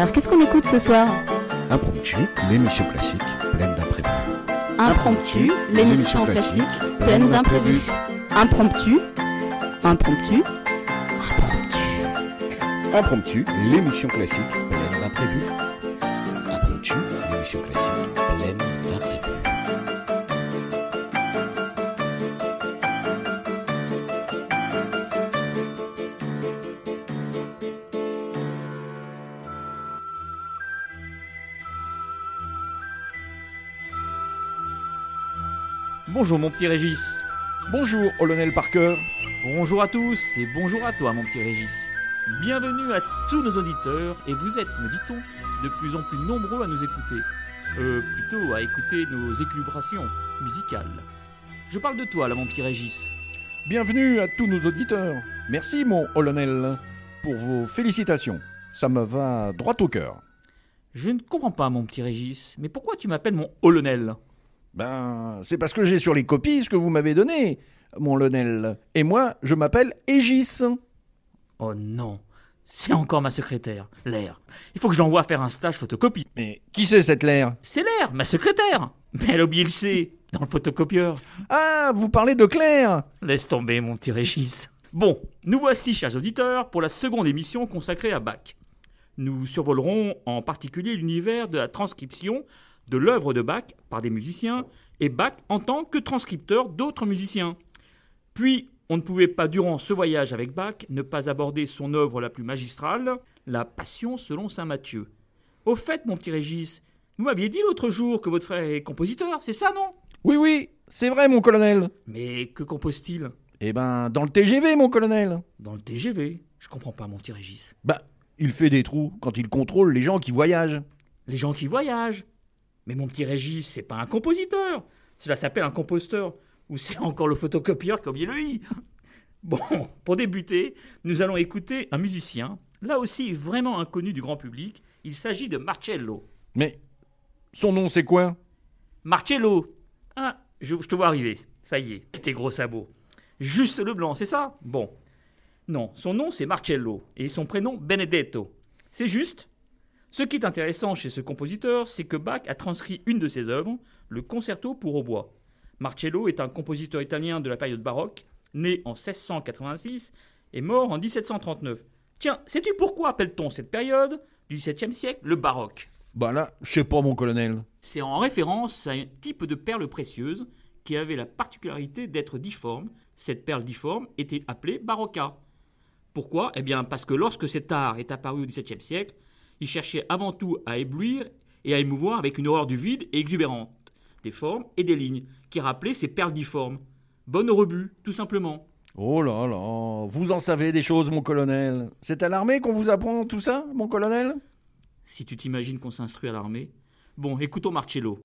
Alors qu'est-ce qu'on écoute ce soir Impromptu, l'émission classique pleine d'imprévus. Impromptu, l'émission classique pleine d'imprévus. Impromptu, impromptu, impromptu. Impromptu, l'émission classique pleine d'imprévus. Impromptu, l'émission classique pleine Bonjour mon petit Régis. Bonjour, Colonel Parker. Bonjour à tous et bonjour à toi mon petit Régis. Bienvenue à tous nos auditeurs et vous êtes, me dit-on, de plus en plus nombreux à nous écouter. Euh, plutôt à écouter nos équilibrations musicales. Je parle de toi là mon petit Régis. Bienvenue à tous nos auditeurs. Merci, mon Colonel, pour vos félicitations. Ça me va droit au cœur. Je ne comprends pas mon petit Régis, mais pourquoi tu m'appelles mon Olonel Ben, c'est parce que j'ai sur les copies ce que vous m'avez donné, mon Lionel. Et moi, je m'appelle Égis. Oh non, c'est encore ma secrétaire, l'air. Il faut que je l'envoie faire un stage photocopie. Mais qui c'est cette l'air? C'est l'air, ma secrétaire. Mais elle a oublié le C dans le photocopieur. Ah, vous parlez de Claire Laisse tomber, mon petit Régis. Bon, nous voici, chers auditeurs, pour la seconde émission consacrée à Bach. Nous survolerons en particulier l'univers de la transcription de l'œuvre de Bach par des musiciens et Bach en tant que transcripteur d'autres musiciens. Puis, on ne pouvait pas, durant ce voyage avec Bach, ne pas aborder son œuvre la plus magistrale, la Passion selon saint Matthieu. Au fait, mon petit Régis, vous m'aviez dit l'autre jour que votre frère est compositeur, c'est ça, non? Oui, oui, c'est vrai, mon colonel. Mais que compose-t-il? Eh ben, dans le TGV, mon colonel. Dans le TGV Je comprends pas, mon petit Régis. Bah, il fait des trous quand il contrôle les gens qui voyagent. Les gens qui voyagent Mais mon petit Régis, c'est pas un compositeur Cela s'appelle un composteur. Ou c'est encore le photocopieur comme il le i Bon, pour débuter, nous allons écouter un musicien, là aussi vraiment inconnu du grand public. Il s'agit de Marcello. Mais son nom, c'est quoi? Marcello Ah, je, je te vois arriver. Ça y est, tes gros sabots. Juste le blanc, c'est ça? Bon. Non, son nom c'est Marcello et son prénom Benedetto. C'est juste. Ce qui est intéressant chez ce compositeur, c'est que Bach a transcrit une de ses œuvres, le Concerto pour hautbois. Marcello est un compositeur italien de la période baroque, né en 1686 et mort en 1739. Tiens, sais-tu pourquoi appelle-t-on cette période du XVIIe siècle le baroque? Bah là, je sais pas, mon colonel. C'est en référence à un type de perle précieuse qui avait la particularité d'être difforme. Cette perle difforme était appelée barocca. Pourquoi? Eh bien parce que lorsque cet art est apparu au XVIIe siècle, il cherchait avant tout à éblouir et à émouvoir avec une horreur du vide et exubérante, des formes et des lignes, qui rappelaient ces perles difformes. Bonne au rebut, tout simplement. Oh là là, vous en savez des choses, mon colonel. C'est à l'armée qu'on vous apprend tout ça, mon colonel? Si tu t'imagines qu'on s'instruit à l'armée. Bon, écoutons Marcello.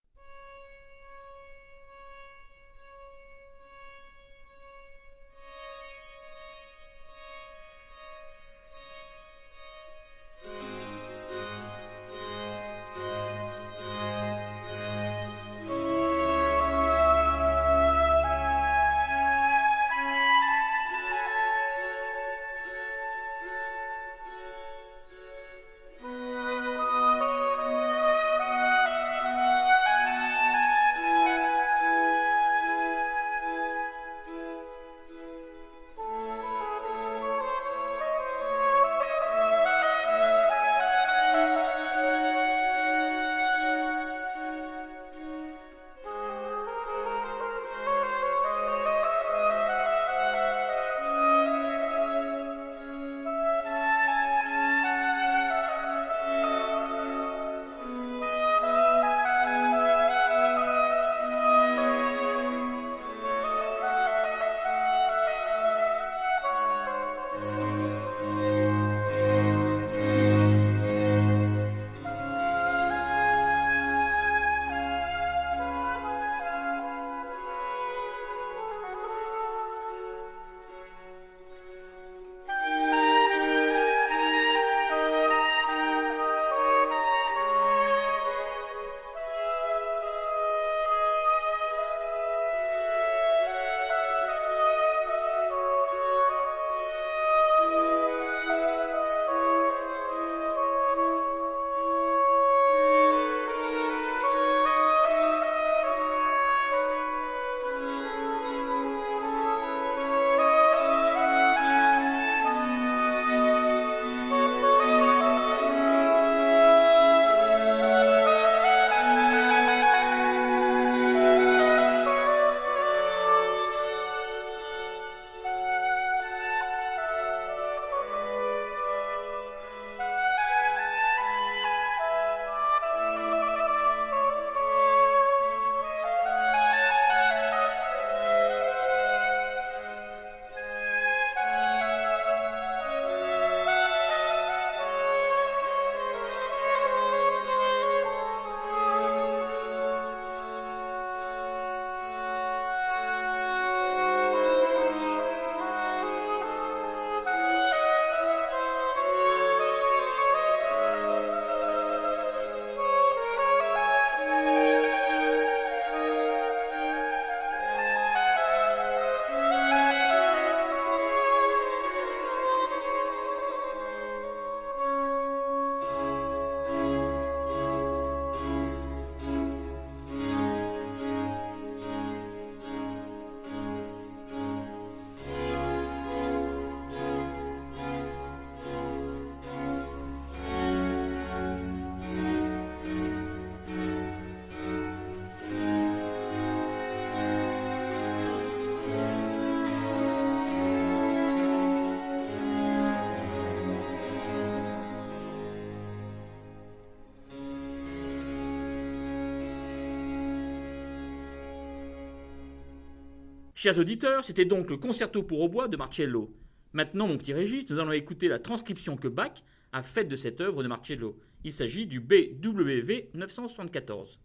Chers auditeurs, c'était donc le concerto pour hautbois de Marcello. Maintenant, mon petit Régis, nous allons écouter la transcription que Bach a faite de cette œuvre de Marcello. Il s'agit du BWV 974.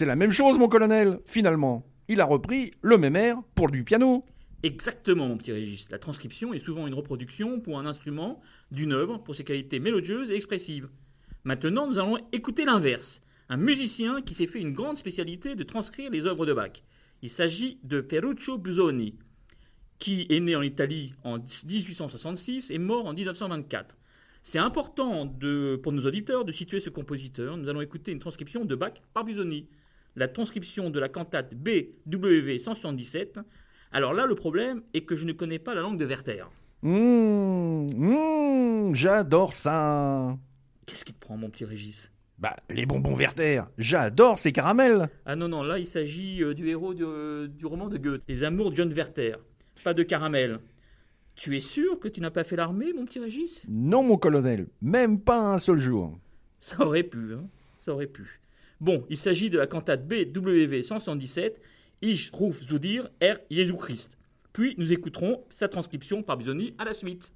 C'est la même chose, mon colonel, finalement. Il a repris le même air pour du piano. Exactement, mon petit Régis. La transcription est souvent une reproduction pour un instrument d'une œuvre pour ses qualités mélodieuses et expressives. Maintenant, nous allons écouter l'inverse. Un musicien qui s'est fait une grande spécialité de transcrire les œuvres de Bach. Il s'agit de Ferruccio Busoni, qui est né en Italie en 1866 et mort en 1924. C'est important pour nos auditeurs de situer ce compositeur. Nous allons écouter une transcription de Bach par Busoni. La transcription de la cantate BWV 177. Alors là, le problème est que je ne connais pas la langue de Werther. Hum, hum, j'adore ça. Qu'est-ce qui te prend, mon petit Régis? Bah, les bonbons Werther, j'adore ces caramels. Ah non, non, là, il s'agit euh, du héros du, euh, du roman de Goethe, Les Amours de John Werther. Pas de caramel. Tu es sûr que tu n'as pas fait l'armée, mon petit Régis? Non, mon colonel, même pas un seul jour. Ça aurait pu, hein Ça aurait pu. Bon, il s'agit de la cantate BWV 177, Ich ruf zu dir, Herr Jésus Christ. Puis nous écouterons sa transcription par Bisoni à la suite.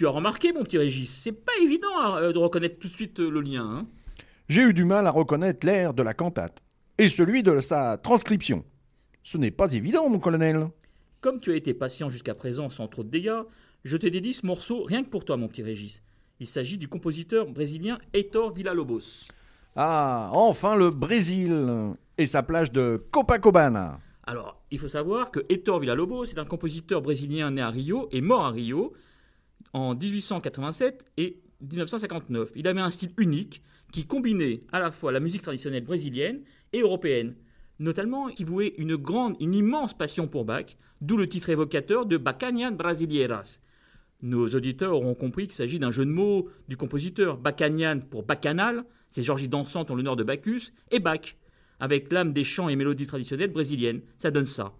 Tu as remarqué, mon petit Régis, c'est pas évident euh, de reconnaître tout de suite euh, le lien. Hein J'ai eu du mal à reconnaître l'air de la cantate et celui de sa transcription. Ce n'est pas évident, mon colonel. Comme tu as été patient jusqu'à présent sans trop de dégâts, Je te dédie ce morceau rien que pour toi, mon petit Régis. Il s'agit du compositeur brésilien Heitor Villa-Lobos. Ah, enfin le Brésil et sa plage de Copacabana. Alors, il faut savoir que Heitor Villa-Lobos est un compositeur brésilien né à Rio et mort à Rio en 1887 et 1959. Il avait un style unique qui combinait à la fois la musique traditionnelle brésilienne et européenne, notamment qui vouait une grande, une immense passion pour Bach, d'où le titre évocateur de Bacanian Brasileiras. Nos auditeurs auront compris qu'il s'agit d'un jeu de mots du compositeur Bacanian pour bacchanal, c'est Georgie dansante en l'honneur de Bacchus, et Bach, avec l'âme des chants et mélodies traditionnelles brésiliennes. Ça donne ça.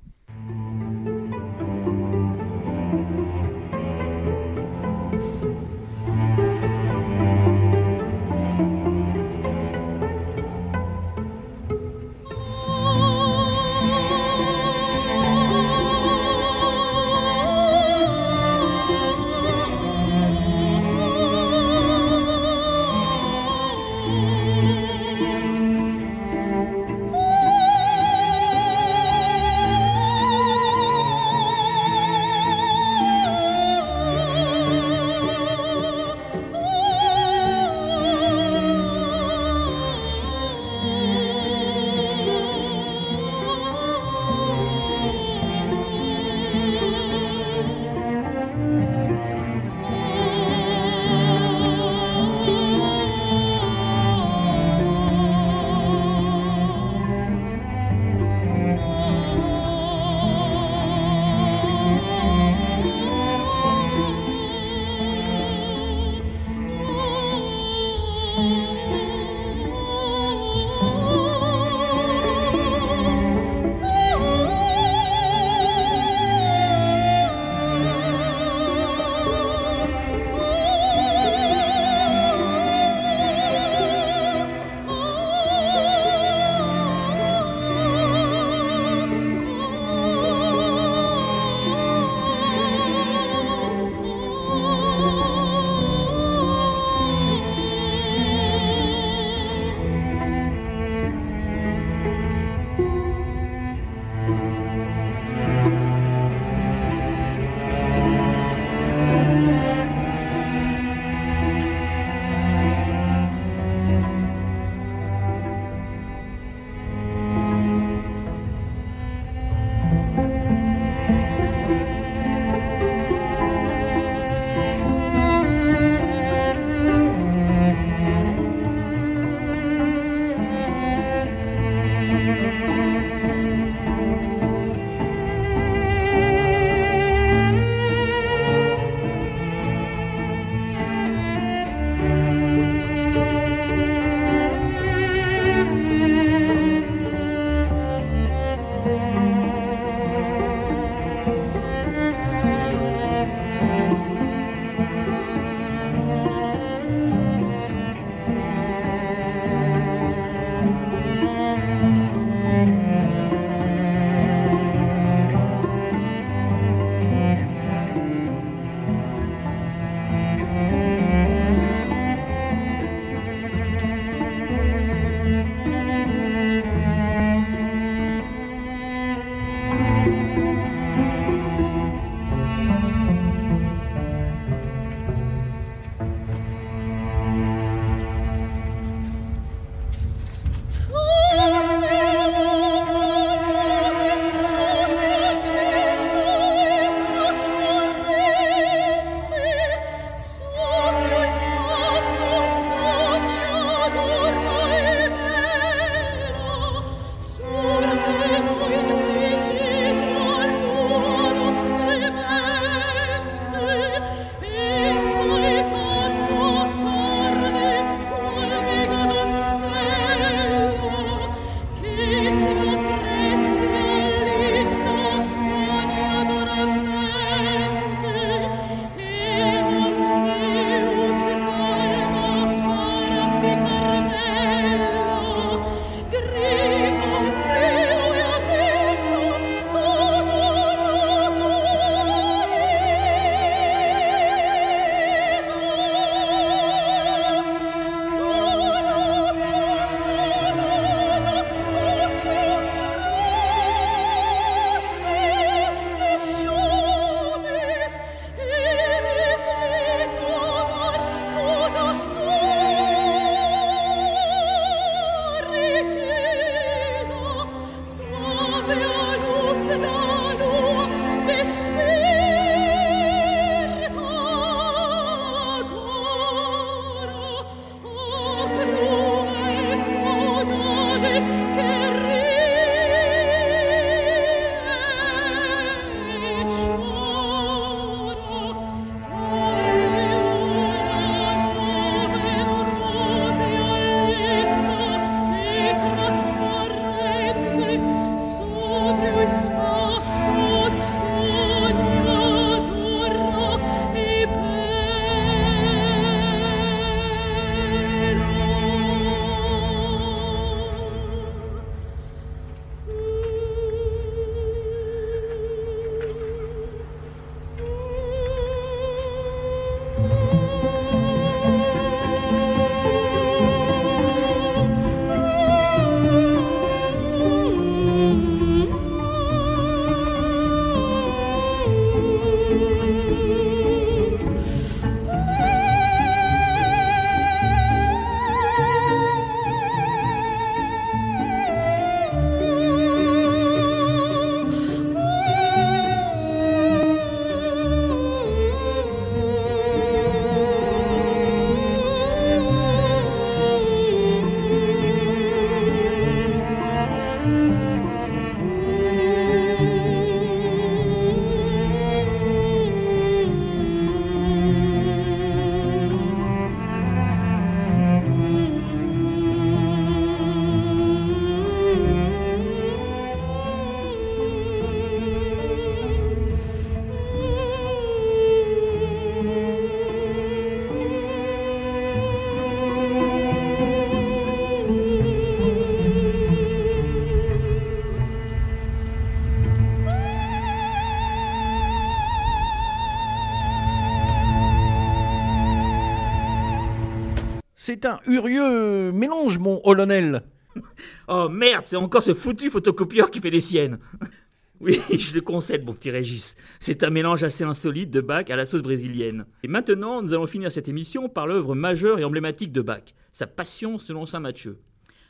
C'est un urieux mélange, mon Olonel. oh merde, c'est encore ce foutu photocopieur qui fait les siennes. Oui, je le concède, mon petit Régis. C'est un mélange assez insolite de Bach à la sauce brésilienne. Et maintenant, nous allons finir cette émission par l'œuvre majeure et emblématique de Bach, sa Passion selon saint Matthieu.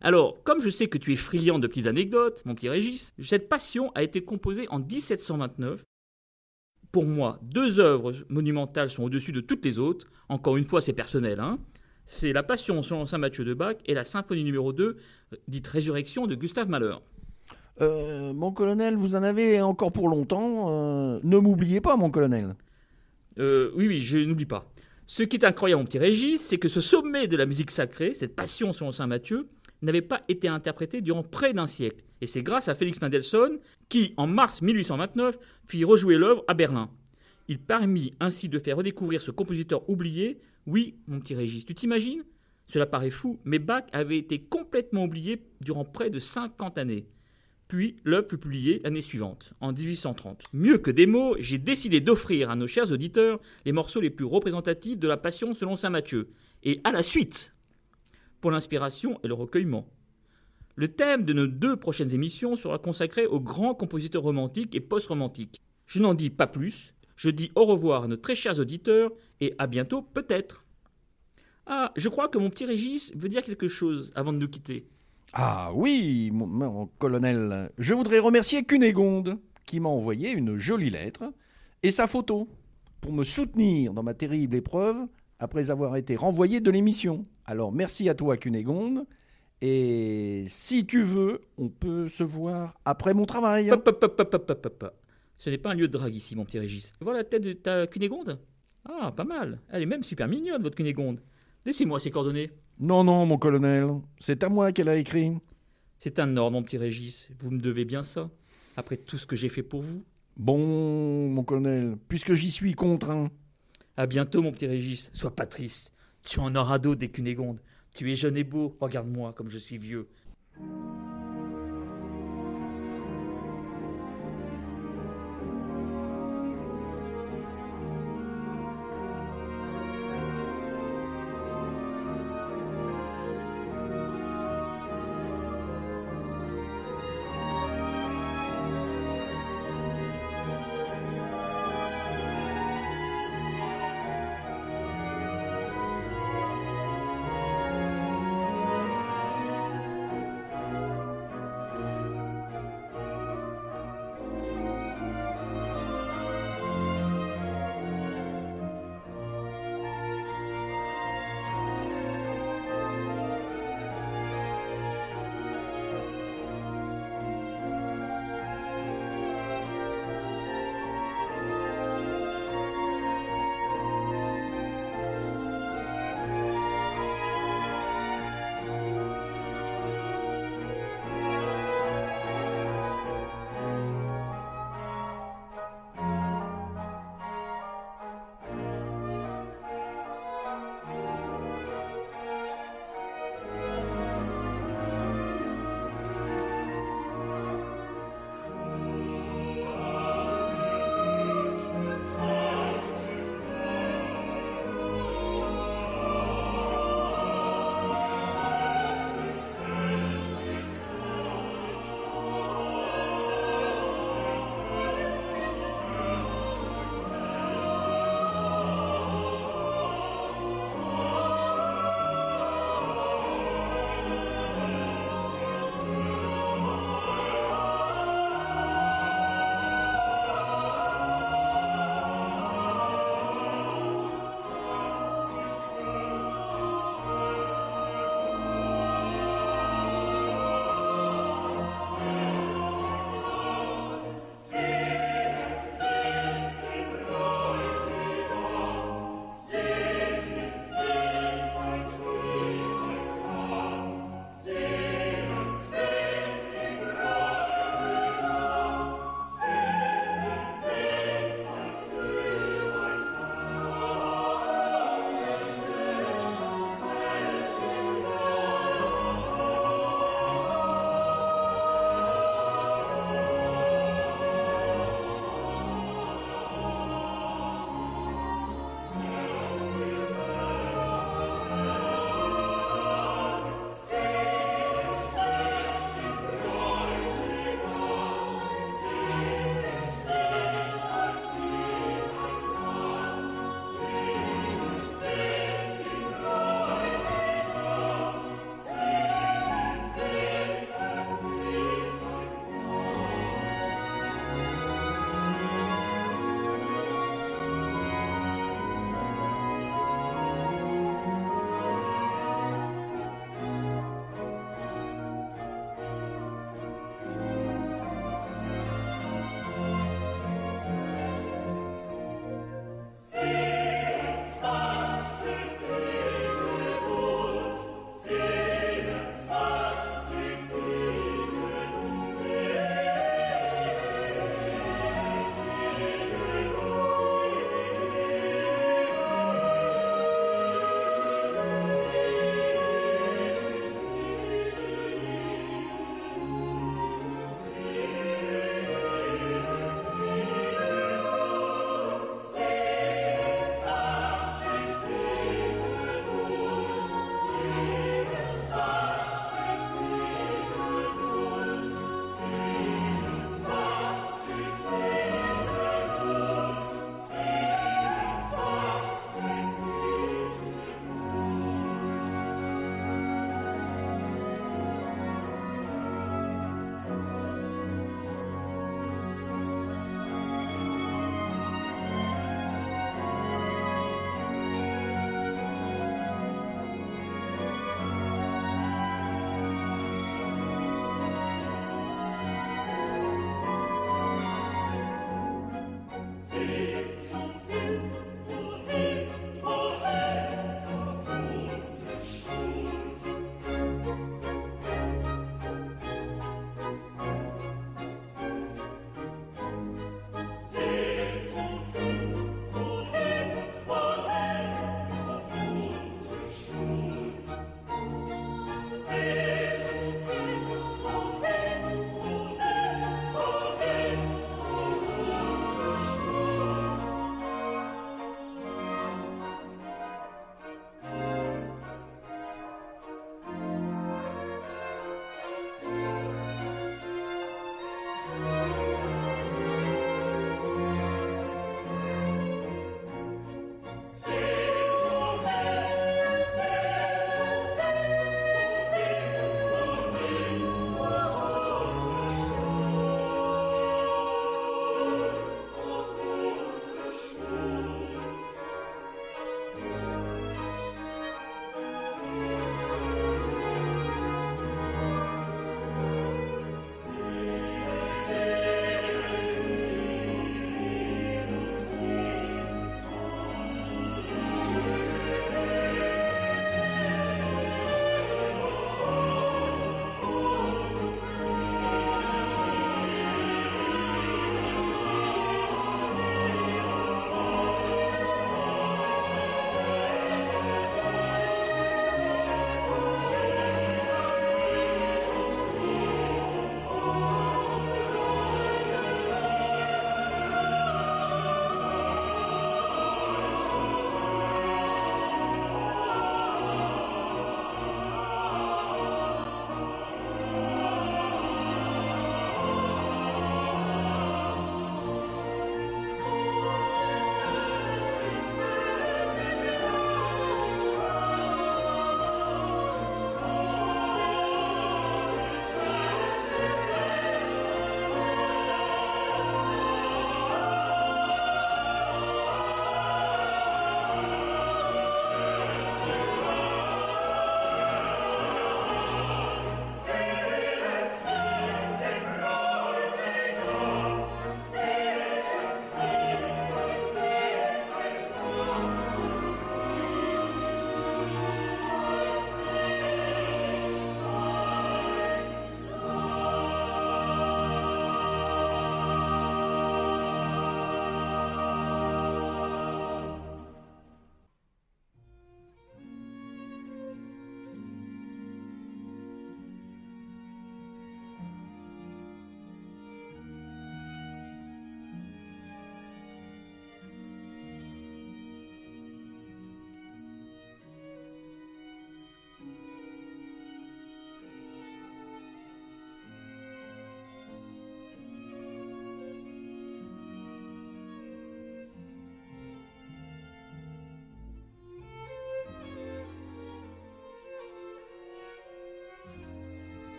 Alors, comme je sais que tu es friand de petites anecdotes, mon petit Régis, cette Passion a été composée en 1729. Pour moi, deux œuvres monumentales sont au-dessus de toutes les autres. Encore une fois, c'est personnel, hein. C'est la Passion selon saint Matthieu de Bach et la Symphonie numéro 2, dite Résurrection de Gustave Mahler. Euh, mon colonel, vous en avez encore pour longtemps. Euh, ne m'oubliez pas, mon colonel. Euh, oui, oui, je n'oublie pas. Ce qui est incroyable, mon petit Régis, c'est que ce sommet de la musique sacrée, cette passion selon saint Matthieu, n'avait pas été interprété durant près d'un siècle. Et c'est grâce à Félix Mendelssohn qui, en mars 1829, fit rejouer l'œuvre à Berlin. Il permit ainsi de faire redécouvrir ce compositeur oublié. Oui, mon petit Régis, tu t'imagines? Cela paraît fou, mais Bach avait été complètement oublié durant près de 50 années. Puis l'œuvre fut publiée l'année suivante, en 1830. Mieux que des mots, j'ai décidé d'offrir à nos chers auditeurs les morceaux les plus représentatifs de la Passion selon saint Matthieu. Et à la suite, pour l'inspiration et le recueillement. Le thème de nos deux prochaines émissions sera consacré aux grands compositeurs romantiques et post-romantiques. Je n'en dis pas plus, je dis au revoir à nos très chers auditeurs et à bientôt peut-être. Ah, je crois que mon petit Régis veut dire quelque chose avant de nous quitter. Ah oui, mon, colonel, je voudrais remercier Cunégonde, qui m'a envoyé une jolie lettre et sa photo pour me soutenir dans ma terrible épreuve après avoir été renvoyé de l'émission. Alors merci à toi Cunégonde, et si tu veux, on peut se voir après mon travail. Ce n'est pas un lieu de drague ici, mon petit Régis. Voilà la tête de ta Cunégonde? Ah, pas mal. Elle est même super mignonne, votre Cunégonde. Laissez-moi ses coordonnées. Non, non, mon colonel, c'est à moi qu'elle a écrit. C'est un ordre, mon petit Régis. Vous me devez bien ça, après tout ce que j'ai fait pour vous. Bon, mon colonel, puisque j'y suis contraint. À bientôt, mon petit Régis. Sois pas triste. Tu en auras d'autres des Cunégondes. Tu es jeune et beau. Regarde-moi comme je suis vieux.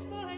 It's my